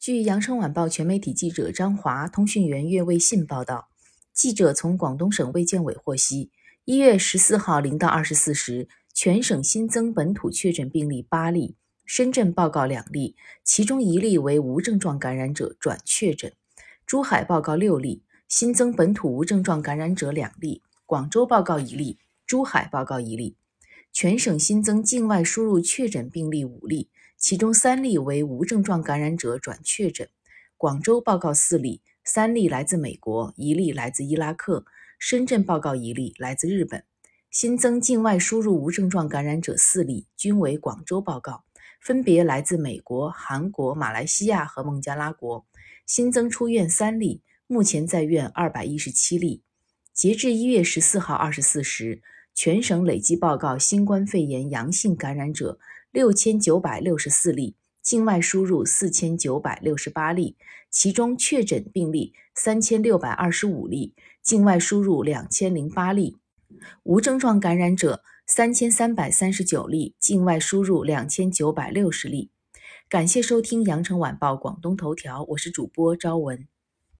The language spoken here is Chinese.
据羊城晚报全媒体记者张华、通讯员岳卫信报道，记者从广东省卫健委获悉，一月十四号零到二十四时，全省新增本土确诊病例八例，深圳报告两例，其中一例为无症状感染者转确诊；珠海报告六例，新增本土无症状感染者两例；广州报告一例，珠海报告一例。全省新增境外输入确诊病例五例。其中三例为无症状感染者转确诊，广州报告四例，三例来自美国，一例来自伊拉克，深圳报告一例来自日本。新增境外输入无症状感染者四例，均为广州报告，分别来自美国、韩国、马来西亚和孟加拉国。新增出院三例，目前在院二百一十七例。截至一月十四号二十四时，全省累计报告新冠肺炎阳性感染者。六千九百六十四例，境外输入四千九百六十八例，其中确诊病例三千六百二十五例，境外输入两千零八例；无症状感染者三千三百三十九例，境外输入两千九百六十例。感谢收听羊城晚报广东头条，我是主播朝文。